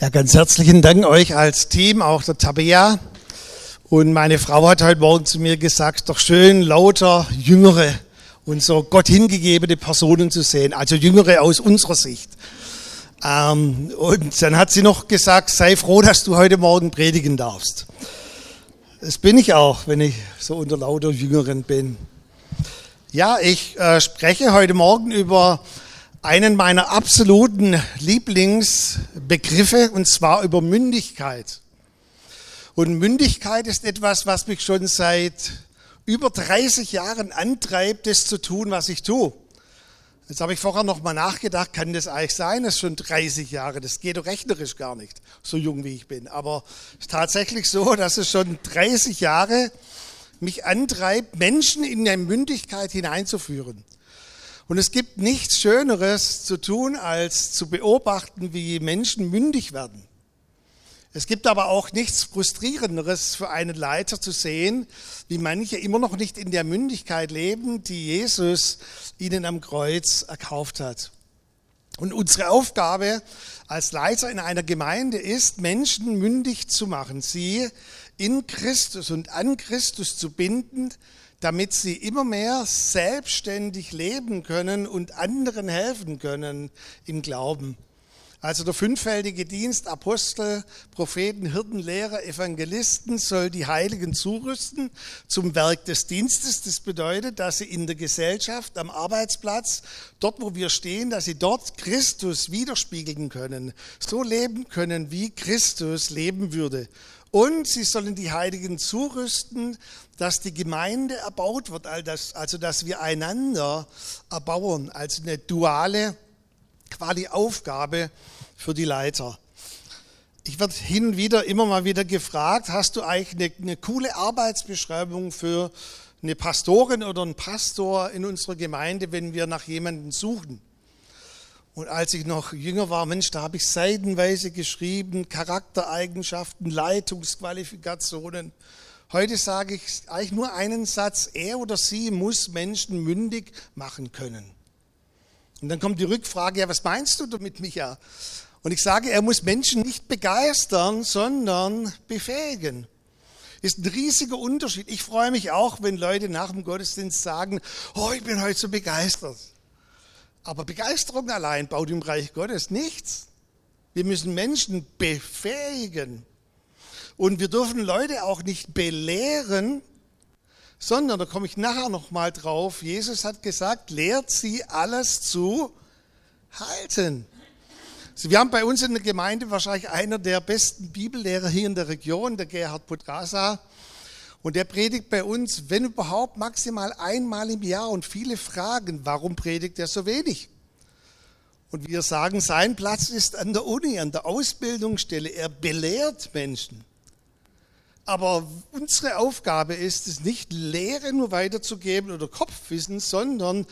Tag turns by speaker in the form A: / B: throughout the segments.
A: Ja, ganz herzlichen Dank euch als Team, auch der Tabea. Und meine Frau hat heute Morgen zu mir gesagt, doch schön lauter Jüngere und so Gott hingegebene Personen zu sehen, also Jüngere aus unserer Sicht. Ähm, und dann hat sie noch gesagt, sei froh, dass du heute Morgen predigen darfst. Das bin ich auch, wenn ich so unter lauter Jüngeren bin. Ja, ich äh, spreche heute Morgen über einen meiner absoluten Lieblingsbegriffe, und zwar über Mündigkeit. Und Mündigkeit ist etwas, was mich schon seit über 30 Jahren antreibt, das zu tun, was ich tue. Jetzt habe ich vorher noch mal nachgedacht, kann das eigentlich sein? Das ist schon 30 Jahre. Das geht doch rechnerisch gar nicht, so jung wie ich bin. Aber es ist tatsächlich so, dass es schon 30 Jahre mich antreibt, Menschen in eine Mündigkeit hineinzuführen. Und es gibt nichts Schöneres zu tun, als zu beobachten, wie Menschen mündig werden. Es gibt aber auch nichts Frustrierenderes für einen Leiter zu sehen, wie manche immer noch nicht in der Mündigkeit leben, die Jesus ihnen am Kreuz erkauft hat. Und unsere Aufgabe als Leiter in einer Gemeinde ist, Menschen mündig zu machen, sie in Christus und an Christus zu binden, damit sie immer mehr selbstständig leben können und anderen helfen können im Glauben. Also der fünffältige Dienst Apostel, Propheten, Hirten, Lehrer, Evangelisten soll die Heiligen zurüsten zum Werk des Dienstes. Das bedeutet, dass sie in der Gesellschaft, am Arbeitsplatz, dort wo wir stehen, dass sie dort Christus widerspiegeln können, so leben können, wie Christus leben würde. Und sie sollen die Heiligen zurüsten, dass die Gemeinde erbaut wird, also dass wir einander erbauen, als eine duale quasi Aufgabe für die Leiter. Ich werde hin und wieder immer mal wieder gefragt, hast du eigentlich eine, eine coole Arbeitsbeschreibung für eine Pastorin oder einen Pastor in unserer Gemeinde, wenn wir nach jemandem suchen? Und als ich noch jünger war, Mensch, da habe ich seitenweise geschrieben, Charaktereigenschaften, Leitungsqualifikationen. Heute sage ich eigentlich nur einen Satz, er oder sie muss Menschen mündig machen können. Und dann kommt die Rückfrage, ja, was meinst du damit, Micha? Und ich sage, er muss Menschen nicht begeistern, sondern befähigen. Ist ein riesiger Unterschied. Ich freue mich auch, wenn Leute nach dem Gottesdienst sagen, oh, ich bin heute so begeistert. Aber Begeisterung allein baut im Reich Gottes nichts. Wir müssen Menschen befähigen. Und wir dürfen Leute auch nicht belehren, sondern, da komme ich nachher nochmal drauf, Jesus hat gesagt, lehrt sie alles zu halten. Also wir haben bei uns in der Gemeinde wahrscheinlich einer der besten Bibellehrer hier in der Region, der Gerhard Putrasa. Und der predigt bei uns, wenn überhaupt, maximal einmal im Jahr. Und viele fragen, warum predigt er so wenig? Und wir sagen, sein Platz ist an der Uni, an der Ausbildungsstelle. Er belehrt Menschen. Aber unsere Aufgabe ist es nicht, Lehre nur weiterzugeben oder Kopfwissen, sondern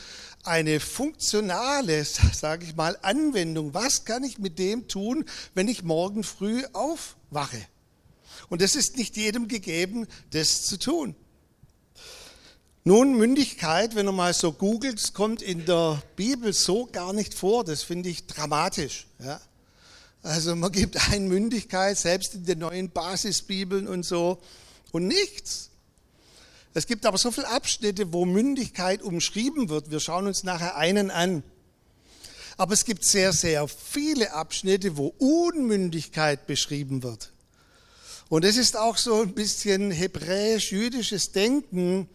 A: eine funktionale, sage ich mal, Anwendung. Was kann ich mit dem tun, wenn ich morgen früh aufwache? Und es ist nicht jedem gegeben, das zu tun. Nun, Mündigkeit, wenn du mal so googelt, kommt in der Bibel so gar nicht vor. Das finde ich dramatisch. Ja. Also man gibt ein Mündigkeit, selbst in den neuen Basisbibeln und so, und nichts. Es gibt aber so viele Abschnitte, wo Mündigkeit umschrieben wird. Wir schauen uns nachher einen an. Aber es gibt sehr, sehr viele Abschnitte, wo Unmündigkeit beschrieben wird. Und es ist auch so ein bisschen hebräisch-jüdisches Denken.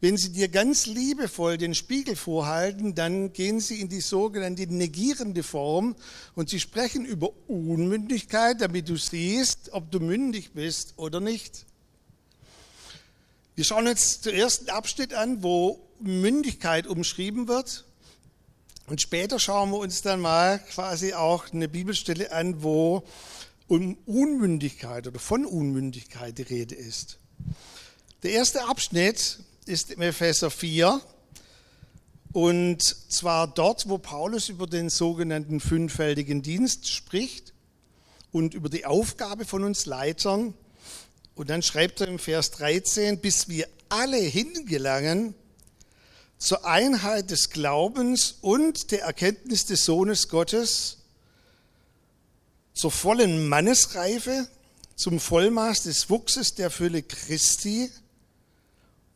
A: Wenn sie dir ganz liebevoll den Spiegel vorhalten, dann gehen sie in die sogenannte negierende Form und sie sprechen über Unmündigkeit, damit du siehst, ob du mündig bist oder nicht. Wir schauen uns den ersten Abschnitt an, wo Mündigkeit umschrieben wird. Und später schauen wir uns dann mal quasi auch eine Bibelstelle an, wo um Unmündigkeit oder von Unmündigkeit die Rede ist. Der erste Abschnitt ist im Epheser 4 und zwar dort, wo Paulus über den sogenannten fünffältigen Dienst spricht und über die Aufgabe von uns Leitern. Und dann schreibt er im Vers 13, bis wir alle hingelangen zur Einheit des Glaubens und der Erkenntnis des Sohnes Gottes, zur vollen Mannesreife, zum Vollmaß des Wuchses der Fülle Christi.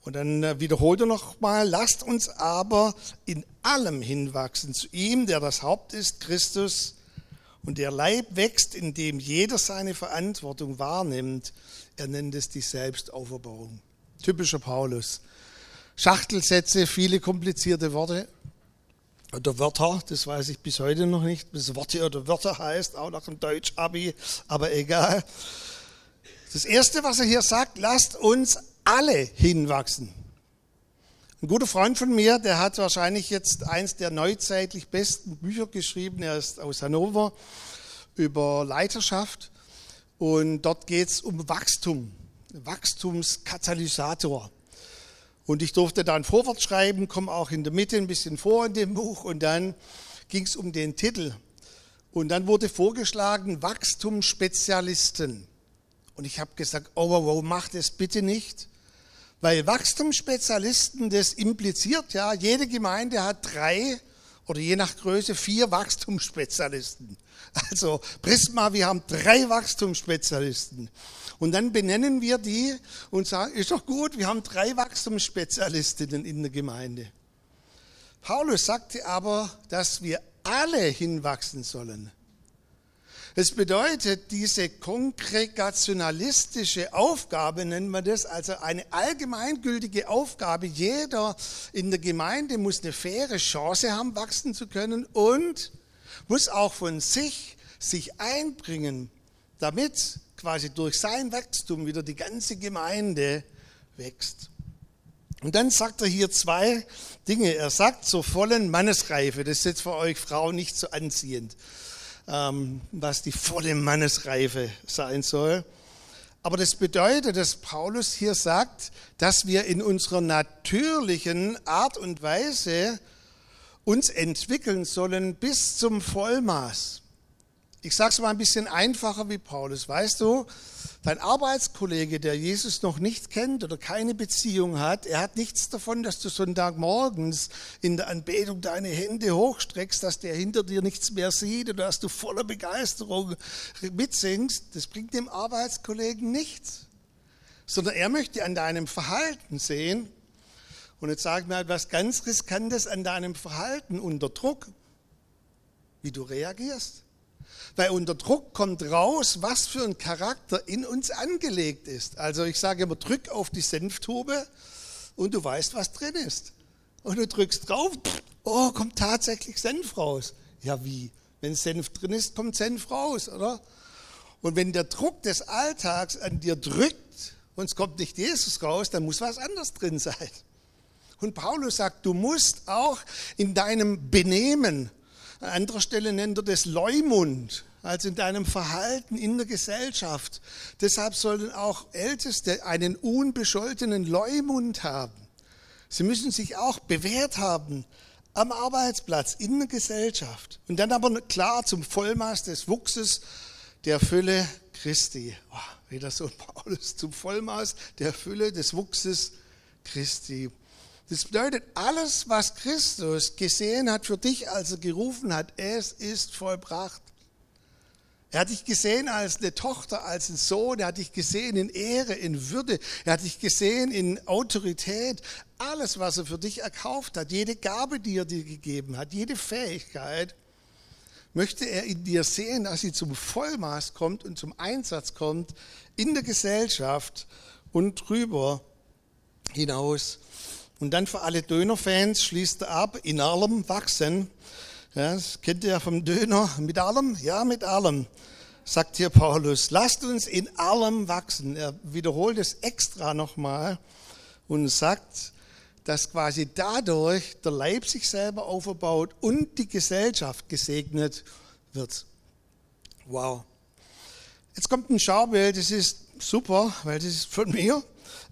A: Und dann äh, wiederholt er nochmal, lasst uns aber in allem hinwachsen zu ihm, der das Haupt ist, Christus. Und der Leib wächst, indem jeder seine Verantwortung wahrnimmt. Er nennt es die Selbstauferbauung. Typischer Paulus. Schachtelsätze, viele komplizierte Worte oder Wörter, das weiß ich bis heute noch nicht, was Worte oder Wörter heißt, auch nach dem Deutsch-Abi, aber egal. Das Erste, was er hier sagt, lasst uns alle hinwachsen. Ein guter Freund von mir, der hat wahrscheinlich jetzt eins der neuzeitlich besten Bücher geschrieben. Er ist aus Hannover über Leiterschaft und dort geht es um Wachstum, Wachstumskatalysator. Und ich durfte da ein Vorwort schreiben, komme auch in der Mitte ein bisschen vor in dem Buch und dann ging es um den Titel. Und dann wurde vorgeschlagen Wachstumsspezialisten. Und ich habe gesagt, oh, wow, wow, mach das bitte nicht. Weil Wachstumsspezialisten, das impliziert ja, jede Gemeinde hat drei oder je nach Größe vier Wachstumsspezialisten. Also Prisma, wir haben drei Wachstumsspezialisten. Und dann benennen wir die und sagen, ist doch gut, wir haben drei Wachstumsspezialistinnen in der Gemeinde. Paulus sagte aber, dass wir alle hinwachsen sollen. Es bedeutet, diese kongregationalistische Aufgabe, nennen wir das, also eine allgemeingültige Aufgabe, jeder in der Gemeinde muss eine faire Chance haben, wachsen zu können und muss auch von sich sich einbringen, damit quasi durch sein Wachstum wieder die ganze Gemeinde wächst. Und dann sagt er hier zwei Dinge. Er sagt zur vollen Mannesreife, das ist jetzt für euch Frauen nicht so anziehend. Ähm, was die volle Mannesreife sein soll. Aber das bedeutet, dass Paulus hier sagt, dass wir in unserer natürlichen Art und Weise uns entwickeln sollen bis zum Vollmaß. Ich sage es mal ein bisschen einfacher wie Paulus. Weißt du, Dein Arbeitskollege, der Jesus noch nicht kennt oder keine Beziehung hat, er hat nichts davon, dass du Sonntagmorgens in der Anbetung deine Hände hochstreckst, dass der hinter dir nichts mehr sieht oder dass du voller Begeisterung mitsingst. Das bringt dem Arbeitskollegen nichts. Sondern er möchte an deinem Verhalten sehen. Und jetzt sag mir etwas ganz Riskantes an deinem Verhalten unter Druck, wie du reagierst. Weil unter Druck kommt raus, was für ein Charakter in uns angelegt ist. Also ich sage immer, drück auf die Senftube und du weißt, was drin ist. Und du drückst drauf, oh, kommt tatsächlich Senf raus. Ja, wie? Wenn Senf drin ist, kommt Senf raus, oder? Und wenn der Druck des Alltags an dir drückt und es kommt nicht Jesus raus, dann muss was anderes drin sein. Und Paulus sagt, du musst auch in deinem Benehmen an anderer Stelle nennt er das Leumund, also in deinem Verhalten in der Gesellschaft. Deshalb sollen auch Älteste einen unbescholtenen Leumund haben. Sie müssen sich auch bewährt haben am Arbeitsplatz, in der Gesellschaft. Und dann aber klar zum Vollmaß des Wuchses der Fülle Christi. Oh, wieder so Paulus, zum Vollmaß der Fülle des Wuchses Christi. Das bedeutet, alles, was Christus gesehen hat für dich, als er gerufen hat, es ist vollbracht. Er hat dich gesehen als eine Tochter, als ein Sohn. Er hat dich gesehen in Ehre, in Würde. Er hat dich gesehen in Autorität. Alles, was er für dich erkauft hat, jede Gabe, die er dir gegeben hat, jede Fähigkeit, möchte er in dir sehen, dass sie zum Vollmaß kommt und zum Einsatz kommt in der Gesellschaft und drüber hinaus. Und dann für alle Dönerfans schließt er ab, in allem wachsen. Ja, das kennt ihr ja vom Döner. Mit allem? Ja, mit allem, sagt hier Paulus. Lasst uns in allem wachsen. Er wiederholt es extra nochmal und sagt, dass quasi dadurch der Leib sich selber aufbaut und die Gesellschaft gesegnet wird. Wow. Jetzt kommt ein Schaubild, das ist super, weil das ist von mir,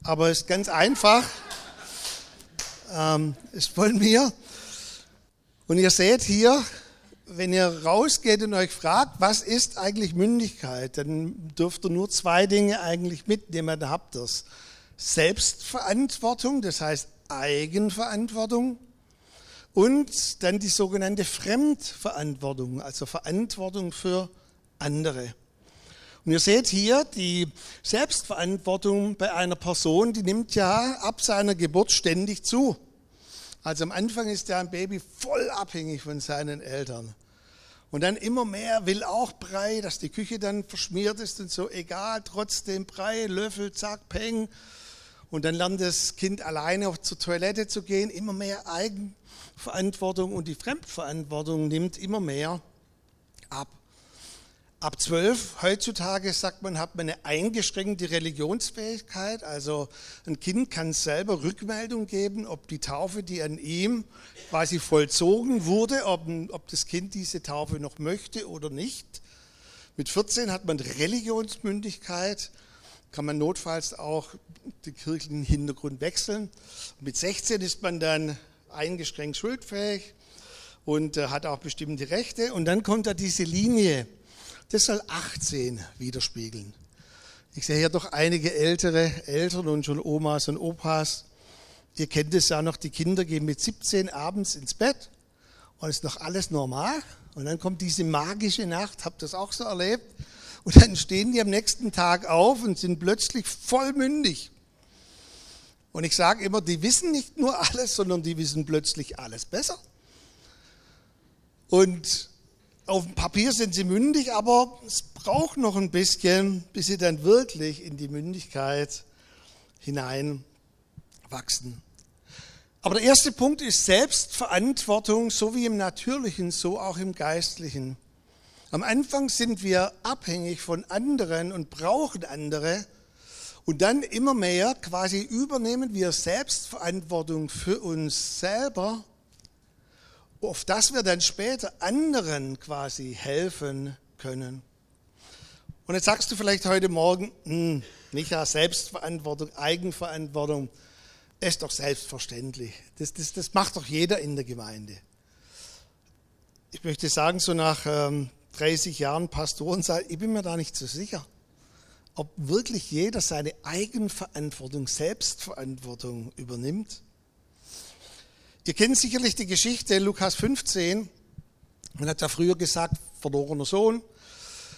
A: aber es ist ganz einfach ähm, ist von mir. Und ihr seht hier, wenn ihr rausgeht und euch fragt, was ist eigentlich Mündigkeit, dann dürft ihr nur zwei Dinge eigentlich mitnehmen, da habt ihr es. Selbstverantwortung, das heißt Eigenverantwortung und dann die sogenannte Fremdverantwortung, also Verantwortung für andere. Und ihr seht hier die Selbstverantwortung bei einer Person, die nimmt ja ab seiner Geburt ständig zu. Also am Anfang ist ja ein Baby voll abhängig von seinen Eltern. Und dann immer mehr will auch Brei, dass die Küche dann verschmiert ist und so, egal, trotzdem Brei, Löffel, zack, peng. Und dann lernt das Kind alleine auch zur Toilette zu gehen, immer mehr Eigenverantwortung und die Fremdverantwortung nimmt immer mehr ab. Ab zwölf, heutzutage sagt man, hat man eine eingeschränkte Religionsfähigkeit. Also ein Kind kann selber Rückmeldung geben, ob die Taufe, die an ihm quasi vollzogen wurde, ob, ob das Kind diese Taufe noch möchte oder nicht. Mit 14 hat man Religionsmündigkeit, kann man notfalls auch den kirchlichen Hintergrund wechseln. Mit 16 ist man dann eingeschränkt schuldfähig und äh, hat auch bestimmte Rechte. Und dann kommt da diese Linie das soll 18 widerspiegeln. Ich sehe hier doch einige ältere Eltern und schon Omas und Opas. Ihr kennt es ja noch, die Kinder gehen mit 17 abends ins Bett und ist noch alles normal. Und dann kommt diese magische Nacht, habt ihr das auch so erlebt? Und dann stehen die am nächsten Tag auf und sind plötzlich vollmündig. Und ich sage immer, die wissen nicht nur alles, sondern die wissen plötzlich alles besser. Und auf dem Papier sind sie mündig, aber es braucht noch ein bisschen, bis sie dann wirklich in die Mündigkeit hineinwachsen. Aber der erste Punkt ist Selbstverantwortung, so wie im Natürlichen, so auch im Geistlichen. Am Anfang sind wir abhängig von anderen und brauchen andere. Und dann immer mehr quasi übernehmen wir Selbstverantwortung für uns selber auf das wir dann später anderen quasi helfen können. Und jetzt sagst du vielleicht heute Morgen, hm, Micha, Selbstverantwortung, Eigenverantwortung, ist doch selbstverständlich. Das, das, das macht doch jeder in der Gemeinde. Ich möchte sagen, so nach ähm, 30 Jahren Pastoren, ich bin mir da nicht so sicher, ob wirklich jeder seine Eigenverantwortung, Selbstverantwortung übernimmt. Ihr kennt sicherlich die Geschichte Lukas 15. Man hat ja früher gesagt, verlorener Sohn.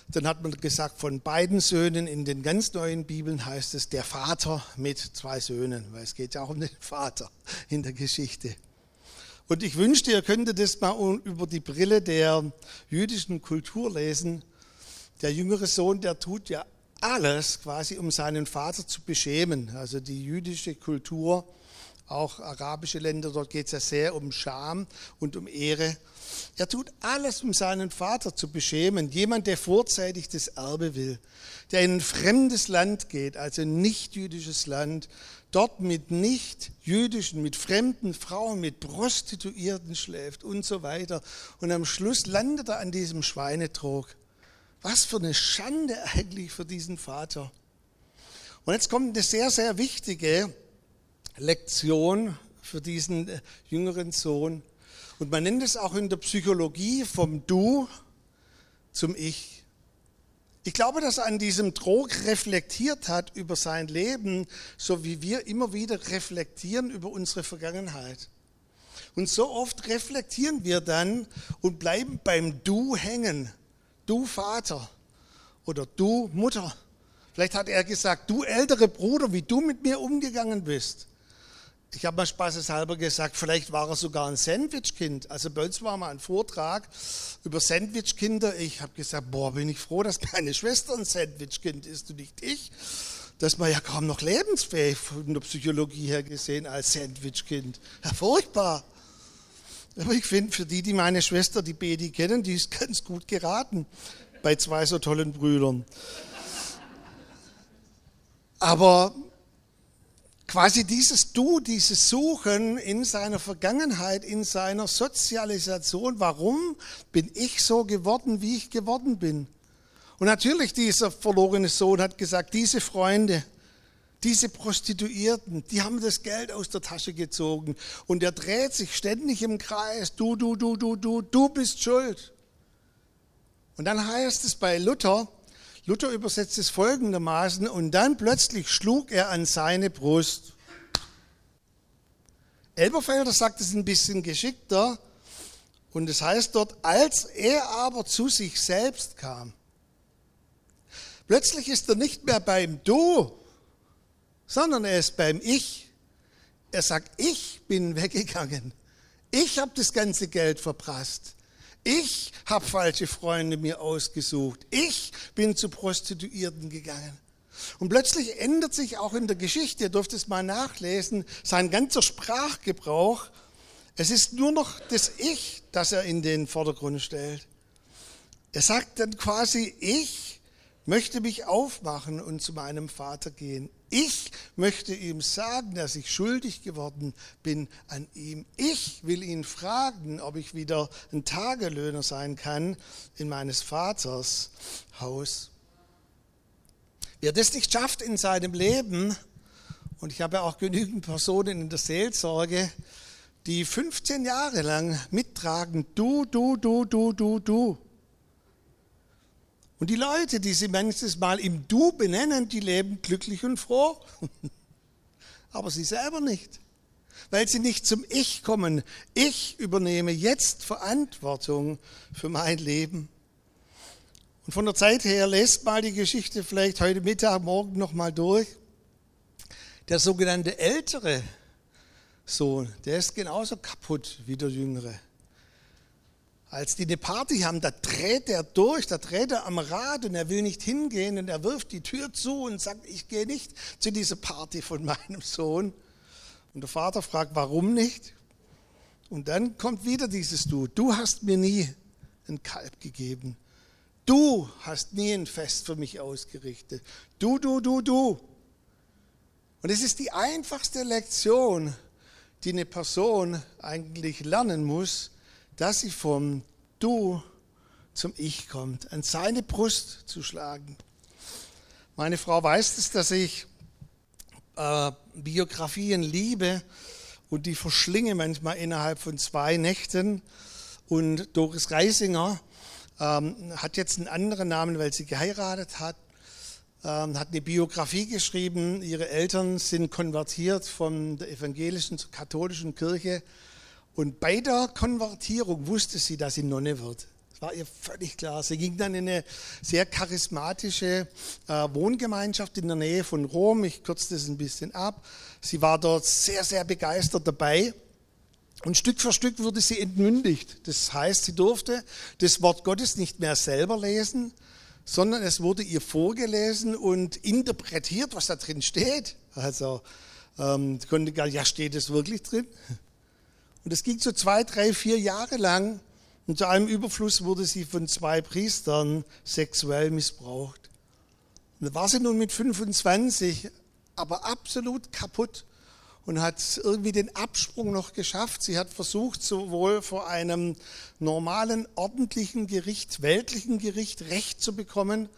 A: Dann hat man gesagt, von beiden Söhnen in den ganz neuen Bibeln heißt es der Vater mit zwei Söhnen, weil es geht ja auch um den Vater in der Geschichte. Und ich wünschte, ihr könntet das mal über die Brille der jüdischen Kultur lesen. Der jüngere Sohn, der tut ja alles quasi, um seinen Vater zu beschämen. Also die jüdische Kultur auch arabische Länder, dort geht es ja sehr um Scham und um Ehre. Er tut alles, um seinen Vater zu beschämen. Jemand, der vorzeitig das Erbe will, der in ein fremdes Land geht, also ein nicht-jüdisches Land, dort mit nicht-jüdischen, mit fremden Frauen, mit Prostituierten schläft und so weiter. Und am Schluss landet er an diesem Schweinetrog. Was für eine Schande eigentlich für diesen Vater. Und jetzt kommt eine sehr, sehr wichtige Lektion für diesen äh, jüngeren Sohn. Und man nennt es auch in der Psychologie vom Du zum Ich. Ich glaube, dass an diesem Trog reflektiert hat über sein Leben, so wie wir immer wieder reflektieren über unsere Vergangenheit. Und so oft reflektieren wir dann und bleiben beim Du hängen. Du Vater oder du Mutter. Vielleicht hat er gesagt, du ältere Bruder, wie du mit mir umgegangen bist. Ich habe mal spaßeshalber gesagt, vielleicht war er sogar ein Sandwichkind. Also bei uns war mal ein Vortrag über Sandwichkinder. Ich habe gesagt, boah, bin ich froh, dass meine Schwester ein Sandwichkind ist und nicht ich. Das war ja kaum noch lebensfähig von der Psychologie her gesehen als Sandwichkind. Ja, furchtbar. Aber ich finde, für die, die meine Schwester, die Bedi kennen, die ist ganz gut geraten bei zwei so tollen Brüdern. Aber quasi dieses Du, dieses Suchen in seiner Vergangenheit, in seiner Sozialisation, warum bin ich so geworden, wie ich geworden bin? Und natürlich dieser verlorene Sohn hat gesagt, diese Freunde, diese Prostituierten, die haben das Geld aus der Tasche gezogen und er dreht sich ständig im Kreis, du, du, du, du, du, du bist schuld. Und dann heißt es bei Luther, Luther übersetzt es folgendermaßen, und dann plötzlich schlug er an seine Brust. Elberfelder sagt es ein bisschen geschickter, und es heißt dort, als er aber zu sich selbst kam, Plötzlich ist er nicht mehr beim Du, sondern er ist beim Ich. Er sagt, ich bin weggegangen. Ich habe das ganze Geld verprasst. Ich habe falsche Freunde mir ausgesucht. Ich bin zu Prostituierten gegangen. Und plötzlich ändert sich auch in der Geschichte, ihr dürft es mal nachlesen, sein ganzer Sprachgebrauch. Es ist nur noch das Ich, das er in den Vordergrund stellt. Er sagt dann quasi, ich möchte mich aufmachen und zu meinem Vater gehen. Ich möchte ihm sagen, dass ich schuldig geworden bin an ihm. Ich will ihn fragen, ob ich wieder ein Tagelöhner sein kann in meines Vaters Haus. Wer das nicht schafft in seinem Leben, und ich habe ja auch genügend Personen in der Seelsorge, die 15 Jahre lang mittragen, du, du, du, du, du, du. Und die Leute, die sie manches Mal im Du benennen, die leben glücklich und froh. Aber sie selber nicht, weil sie nicht zum Ich kommen. Ich übernehme jetzt Verantwortung für mein Leben. Und von der Zeit her lest mal die Geschichte vielleicht heute Mittag, morgen nochmal durch. Der sogenannte ältere Sohn, der ist genauso kaputt wie der jüngere. Als die eine Party haben, da dreht er durch, da dreht er am Rad und er will nicht hingehen und er wirft die Tür zu und sagt, ich gehe nicht zu dieser Party von meinem Sohn. Und der Vater fragt, warum nicht? Und dann kommt wieder dieses Du. Du hast mir nie ein Kalb gegeben. Du hast nie ein Fest für mich ausgerichtet. Du, du, du, du. Und es ist die einfachste Lektion, die eine Person eigentlich lernen muss, dass sie vom Du zum Ich kommt, an seine Brust zu schlagen. Meine Frau weiß es, dass ich äh, Biografien liebe und die verschlinge manchmal innerhalb von zwei Nächten. Und Doris Reisinger ähm, hat jetzt einen anderen Namen, weil sie geheiratet hat, ähm, hat eine Biografie geschrieben. Ihre Eltern sind konvertiert von der evangelischen zur katholischen Kirche. Und bei der Konvertierung wusste sie, dass sie Nonne wird. Das war ihr völlig klar. Sie ging dann in eine sehr charismatische äh, Wohngemeinschaft in der Nähe von Rom. Ich kürze das ein bisschen ab. Sie war dort sehr, sehr begeistert dabei. Und Stück für Stück wurde sie entmündigt. Das heißt, sie durfte das Wort Gottes nicht mehr selber lesen, sondern es wurde ihr vorgelesen und interpretiert, was da drin steht. Also ähm, konnte gar, ja, steht es wirklich drin? Und es ging so zwei, drei, vier Jahre lang. Und zu einem Überfluss wurde sie von zwei Priestern sexuell missbraucht. Und da war sie nun mit 25, aber absolut kaputt und hat irgendwie den Absprung noch geschafft. Sie hat versucht, sowohl vor einem normalen, ordentlichen Gericht, weltlichen Gericht Recht zu bekommen.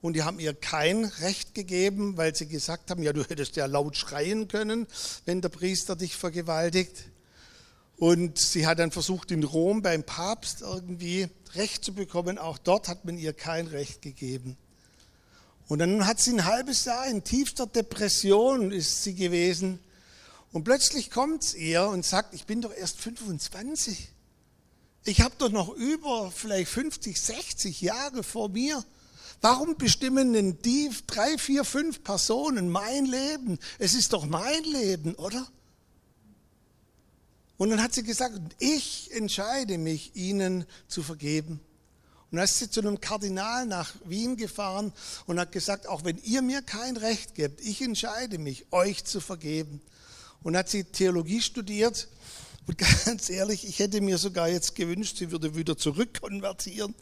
A: Und die haben ihr kein Recht gegeben, weil sie gesagt haben, ja, du hättest ja laut schreien können, wenn der Priester dich vergewaltigt. Und sie hat dann versucht, in Rom beim Papst irgendwie Recht zu bekommen. Auch dort hat man ihr kein Recht gegeben. Und dann hat sie ein halbes Jahr in tiefster Depression ist sie gewesen. Und plötzlich kommt ihr und sagt, ich bin doch erst 25. Ich habe doch noch über vielleicht 50, 60 Jahre vor mir. Warum bestimmen denn die drei, vier, fünf Personen mein Leben? Es ist doch mein Leben, oder? Und dann hat sie gesagt, ich entscheide mich, ihnen zu vergeben. Und dann ist sie zu einem Kardinal nach Wien gefahren und hat gesagt, auch wenn ihr mir kein Recht gebt, ich entscheide mich, euch zu vergeben und hat sie Theologie studiert. Und ganz ehrlich, ich hätte mir sogar jetzt gewünscht, sie würde wieder zurückkonvertieren,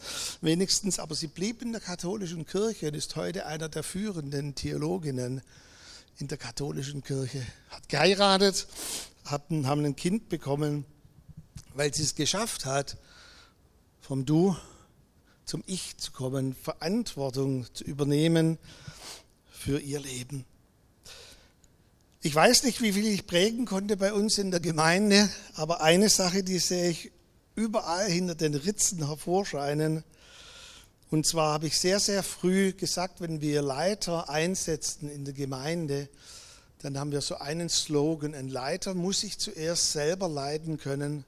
A: wenigstens. Aber sie blieb in der katholischen Kirche und ist heute einer der führenden Theologinnen in der katholischen Kirche. Hat geheiratet, hatten, haben ein Kind bekommen, weil sie es geschafft hat, vom Du zum Ich zu kommen, Verantwortung zu übernehmen für ihr Leben. Ich weiß nicht, wie viel ich prägen konnte bei uns in der Gemeinde, aber eine Sache, die sehe ich überall hinter den Ritzen hervorscheinen. Und zwar habe ich sehr, sehr früh gesagt, wenn wir Leiter einsetzten in der Gemeinde, dann haben wir so einen Slogan, ein Leiter muss sich zuerst selber leiten können,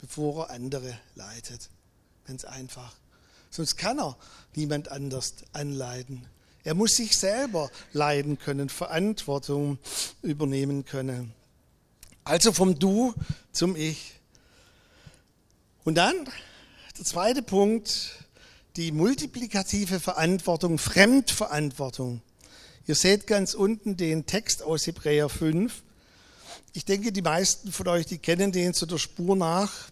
A: bevor er andere leitet. Ganz einfach. Sonst kann er niemand anders anleiten. Er muss sich selber leiden können, Verantwortung übernehmen können. Also vom Du zum Ich. Und dann der zweite Punkt, die multiplikative Verantwortung, Fremdverantwortung. Ihr seht ganz unten den Text aus Hebräer 5. Ich denke, die meisten von euch, die kennen den zu der Spur nach.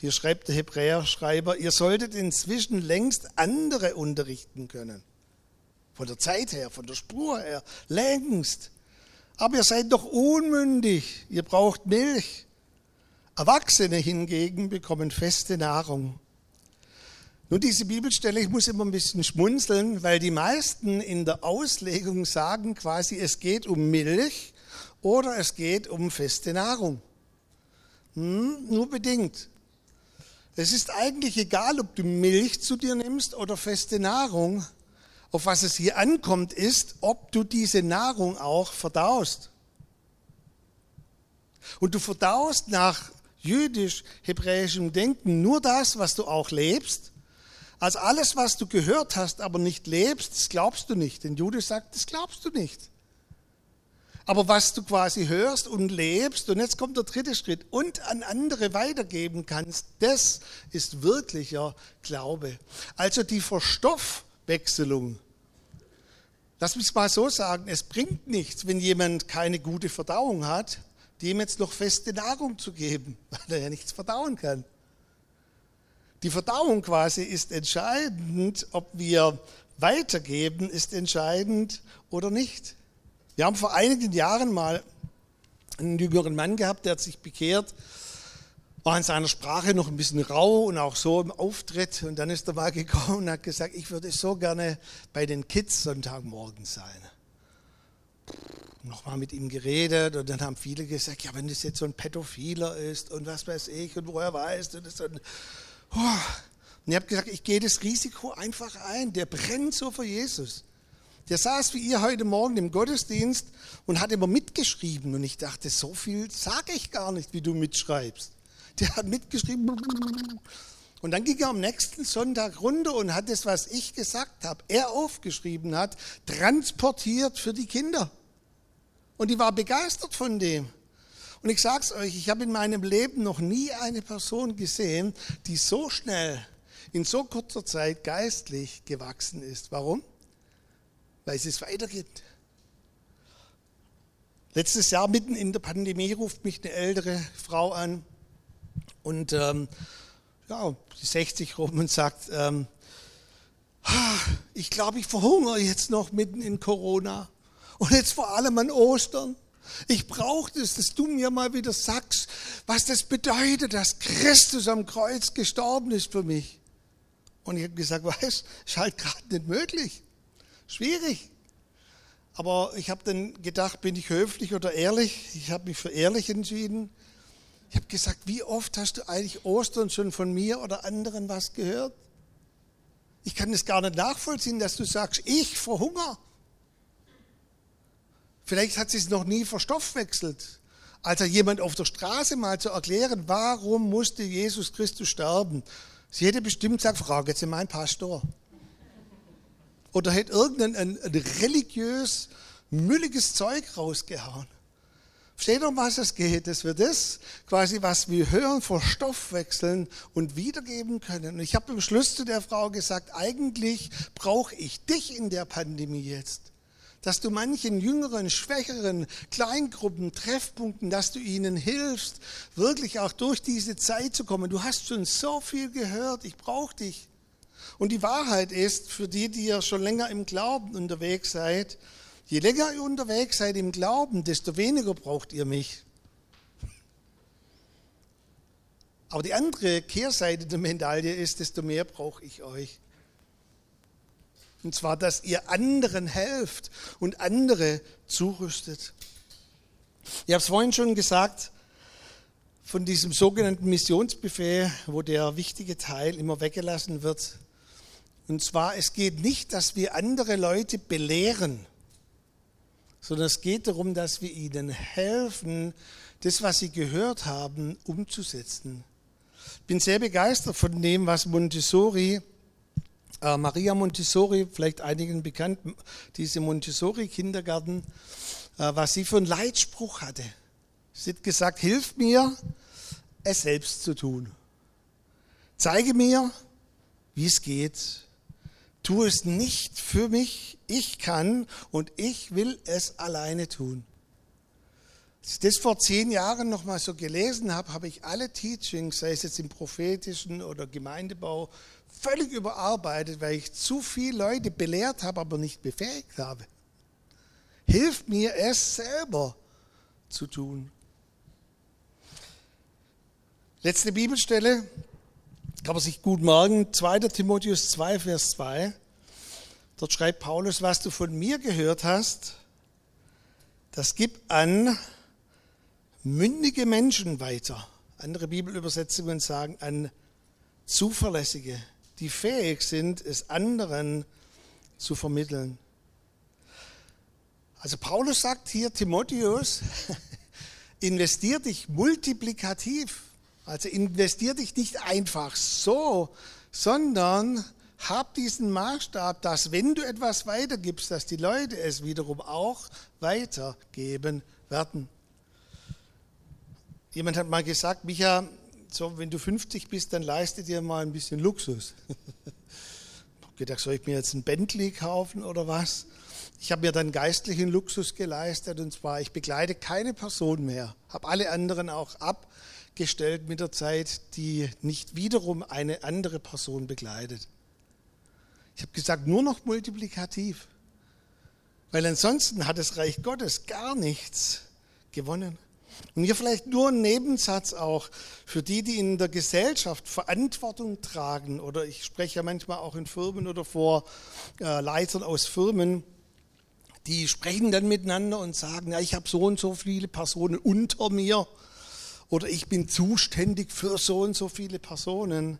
A: Hier schreibt der Hebräer-Schreiber, ihr solltet inzwischen längst andere unterrichten können. Von der Zeit her, von der Spur her, längst. Aber ihr seid doch unmündig, ihr braucht Milch. Erwachsene hingegen bekommen feste Nahrung. Nun, diese Bibelstelle, ich muss immer ein bisschen schmunzeln, weil die meisten in der Auslegung sagen quasi, es geht um Milch oder es geht um feste Nahrung. Hm, nur bedingt. Es ist eigentlich egal, ob du Milch zu dir nimmst oder feste Nahrung. Auf was es hier ankommt, ist, ob du diese Nahrung auch verdaust. Und du verdaust nach jüdisch-hebräischem Denken nur das, was du auch lebst. Also alles, was du gehört hast, aber nicht lebst, das glaubst du nicht. Denn Jude sagt, das glaubst du nicht. Aber was du quasi hörst und lebst, und jetzt kommt der dritte Schritt, und an andere weitergeben kannst, das ist wirklicher Glaube. Also die Verstoff Wechselung. Lass mich mal so sagen, es bringt nichts, wenn jemand keine gute Verdauung hat, dem jetzt noch feste Nahrung zu geben, weil er ja nichts verdauen kann. Die Verdauung quasi ist entscheidend, ob wir weitergeben, ist entscheidend oder nicht. Wir haben vor einigen Jahren mal einen jüngeren Mann gehabt, der hat sich bekehrt war in seiner Sprache noch ein bisschen rau und auch so im Auftritt. Und dann ist er mal gekommen und hat gesagt, ich würde so gerne bei den Kids Sonntagmorgen sein. Nochmal mit ihm geredet und dann haben viele gesagt, ja, wenn das jetzt so ein Pädophiler ist und was weiß ich und woher weiß du das. Und. Und ich habe gesagt, ich gehe das Risiko einfach ein. Der brennt so für Jesus. Der saß wie ihr heute Morgen im Gottesdienst und hat immer mitgeschrieben. Und ich dachte, so viel sage ich gar nicht, wie du mitschreibst der hat mitgeschrieben. Und dann ging er am nächsten Sonntag runter und hat das, was ich gesagt habe, er aufgeschrieben hat, transportiert für die Kinder. Und die war begeistert von dem. Und ich sage es euch, ich habe in meinem Leben noch nie eine Person gesehen, die so schnell, in so kurzer Zeit geistlich gewachsen ist. Warum? Weil es es weitergibt. Letztes Jahr, mitten in der Pandemie, ruft mich eine ältere Frau an und ähm, ja, 60 rum und sagt, ähm, ich glaube, ich verhungere jetzt noch mitten in Corona und jetzt vor allem an Ostern. Ich brauche das, dass du mir mal wieder sagst, was das bedeutet, dass Christus am Kreuz gestorben ist für mich. Und ich habe gesagt, weißt, ist halt gerade nicht möglich. Schwierig. Aber ich habe dann gedacht, bin ich höflich oder ehrlich? Ich habe mich für ehrlich entschieden. Ich habe gesagt, wie oft hast du eigentlich Ostern schon von mir oder anderen was gehört? Ich kann es gar nicht nachvollziehen, dass du sagst, ich verhungere. Vielleicht hat sie es noch nie verstoffwechselt. Also jemand auf der Straße mal zu erklären, warum musste Jesus Christus sterben. Sie hätte bestimmt gesagt, frage jetzt meinen Pastor. Oder hätte irgendein ein, ein religiös, mülliges Zeug rausgehauen. Versteht ihr, um was es geht? Dass wir das quasi, was wir hören, vor Stoff wechseln und wiedergeben können. Und ich habe am Schluss zu der Frau gesagt, eigentlich brauche ich dich in der Pandemie jetzt. Dass du manchen jüngeren, schwächeren Kleingruppen, Treffpunkten, dass du ihnen hilfst, wirklich auch durch diese Zeit zu kommen. Du hast schon so viel gehört, ich brauche dich. Und die Wahrheit ist, für die, die ja schon länger im Glauben unterwegs seid, Je länger ihr unterwegs seid im Glauben, desto weniger braucht ihr mich. Aber die andere Kehrseite der Medaille ist, desto mehr brauche ich euch. Und zwar, dass ihr anderen helft und andere zurüstet. Ich habe es vorhin schon gesagt, von diesem sogenannten Missionsbefehl, wo der wichtige Teil immer weggelassen wird. Und zwar, es geht nicht, dass wir andere Leute belehren sondern es geht darum, dass wir ihnen helfen, das, was sie gehört haben, umzusetzen. Ich bin sehr begeistert von dem, was Montessori Maria Montessori, vielleicht einigen bekannt, diese Montessori-Kindergarten, äh, was sie für einen Leitspruch hatte. Sie hat gesagt, hilf mir, es selbst zu tun. Zeige mir, wie es geht. Tu es nicht für mich, ich kann und ich will es alleine tun. Als ich das vor zehn Jahren noch mal so gelesen habe, habe ich alle Teachings, sei es jetzt im prophetischen oder Gemeindebau, völlig überarbeitet, weil ich zu viele Leute belehrt habe, aber nicht befähigt habe. Hilft mir, es selber zu tun. Letzte Bibelstelle, kann man sich gut merken, 2. Timotheus 2, Vers 2. Dort schreibt Paulus, was du von mir gehört hast, das gib an mündige Menschen weiter. Andere Bibelübersetzungen sagen an zuverlässige, die fähig sind, es anderen zu vermitteln. Also Paulus sagt hier Timotheus, investier dich multiplikativ. Also investier dich nicht einfach so, sondern hab diesen Maßstab, dass wenn du etwas weitergibst, dass die Leute es wiederum auch weitergeben werden. Jemand hat mal gesagt, Micha, so, wenn du 50 bist, dann leiste dir mal ein bisschen Luxus. ich habe gedacht, soll ich mir jetzt ein Bentley kaufen oder was? Ich habe mir dann geistlichen Luxus geleistet und zwar, ich begleite keine Person mehr, habe alle anderen auch abgestellt mit der Zeit, die nicht wiederum eine andere Person begleitet. Ich habe gesagt, nur noch multiplikativ, weil ansonsten hat das Reich Gottes gar nichts gewonnen. Und hier vielleicht nur ein Nebensatz auch für die, die in der Gesellschaft Verantwortung tragen. Oder ich spreche ja manchmal auch in Firmen oder vor äh, Leitern aus Firmen. Die sprechen dann miteinander und sagen, ja, ich habe so und so viele Personen unter mir oder ich bin zuständig für so und so viele Personen.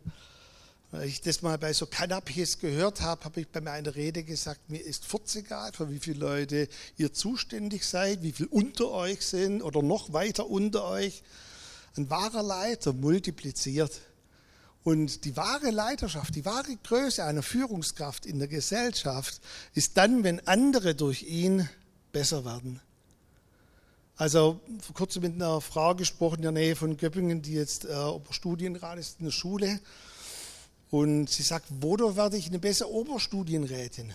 A: Als ich das mal bei so Canapés gehört habe, habe ich bei meiner Rede gesagt, mir ist egal, für wie viele Leute ihr zuständig seid, wie viele unter euch sind oder noch weiter unter euch. Ein wahrer Leiter multipliziert. Und die wahre Leiterschaft, die wahre Größe einer Führungskraft in der Gesellschaft ist dann, wenn andere durch ihn besser werden. Also vor kurzem mit einer Frau gesprochen in der Nähe von Göppingen, die jetzt äh, Studienrat ist in der Schule. Und sie sagt, wodurch werde ich eine bessere Oberstudienrätin?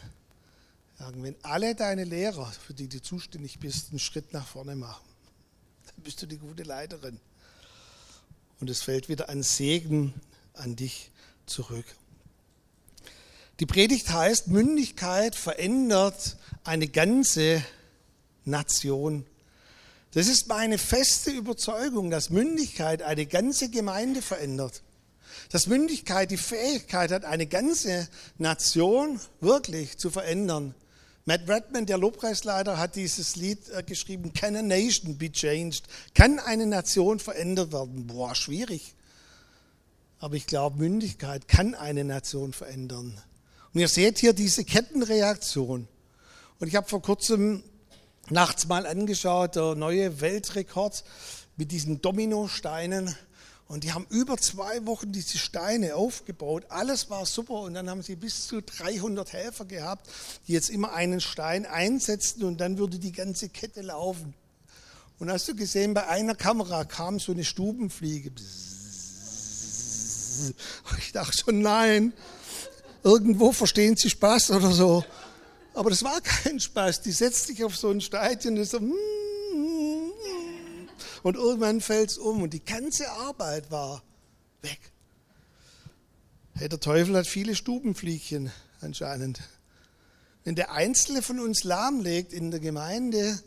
A: Wenn alle deine Lehrer, für die du zuständig bist, einen Schritt nach vorne machen, dann bist du die gute Leiterin. Und es fällt wieder ein Segen an dich zurück. Die Predigt heißt, Mündigkeit verändert eine ganze Nation. Das ist meine feste Überzeugung, dass Mündigkeit eine ganze Gemeinde verändert dass Mündigkeit die Fähigkeit hat, eine ganze Nation wirklich zu verändern. Matt Redman, der Lobpreisleiter, hat dieses Lied äh, geschrieben, Can a Nation be changed? Kann eine Nation verändert werden? Boah, schwierig. Aber ich glaube, Mündigkeit kann eine Nation verändern. Und ihr seht hier diese Kettenreaktion. Und ich habe vor kurzem nachts mal angeschaut, der neue Weltrekord mit diesen Dominosteinen. Und die haben über zwei Wochen diese Steine aufgebaut. Alles war super. Und dann haben sie bis zu 300 Helfer gehabt, die jetzt immer einen Stein einsetzten und dann würde die ganze Kette laufen. Und hast du gesehen, bei einer Kamera kam so eine Stubenfliege. Ich dachte schon, nein, irgendwo verstehen sie Spaß oder so. Aber das war kein Spaß. Die setzt sich auf so ein Steinchen und so, mm, und irgendwann fällt es um und die ganze Arbeit war weg. Hey, der Teufel hat viele Stubenfliegchen anscheinend. Wenn der Einzelne von uns lahmlegt in der Gemeinde,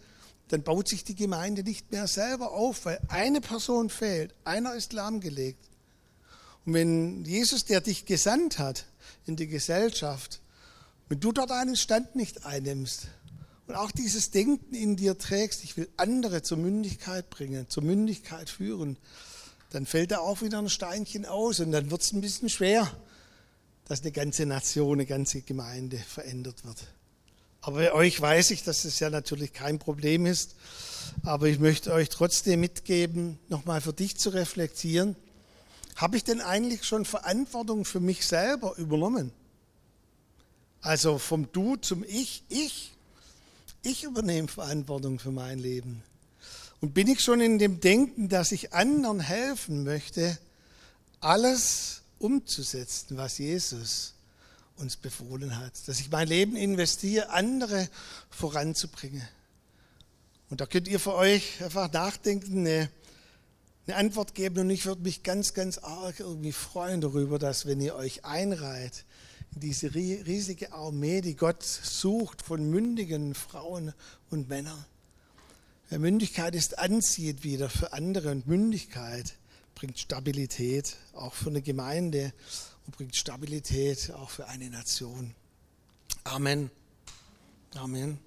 A: dann baut sich die Gemeinde nicht mehr selber auf, weil eine Person fehlt, einer ist lahmgelegt. Und wenn Jesus, der dich gesandt hat in die Gesellschaft, wenn du dort einen Stand nicht einnimmst, und auch dieses Denken in dir trägst, ich will andere zur Mündigkeit bringen, zur Mündigkeit führen, dann fällt da auch wieder ein Steinchen aus und dann wird es ein bisschen schwer, dass eine ganze Nation, eine ganze Gemeinde verändert wird. Aber bei euch weiß ich, dass es ja natürlich kein Problem ist. Aber ich möchte euch trotzdem mitgeben, nochmal für dich zu reflektieren. Habe ich denn eigentlich schon Verantwortung für mich selber übernommen? Also vom Du zum Ich. Ich, ich übernehme Verantwortung für mein Leben. Und bin ich schon in dem Denken, dass ich anderen helfen möchte, alles umzusetzen, was Jesus uns befohlen hat. Dass ich mein Leben investiere, andere voranzubringen. Und da könnt ihr für euch einfach nachdenken, eine, eine Antwort geben. Und ich würde mich ganz, ganz arg irgendwie freuen darüber, dass wenn ihr euch einreiht in diese riesige Armee, die Gott sucht von mündigen Frauen und Männern. Mündigkeit ist anziehend wieder für andere und Mündigkeit bringt Stabilität auch für eine Gemeinde und bringt Stabilität auch für eine Nation. Amen. Amen.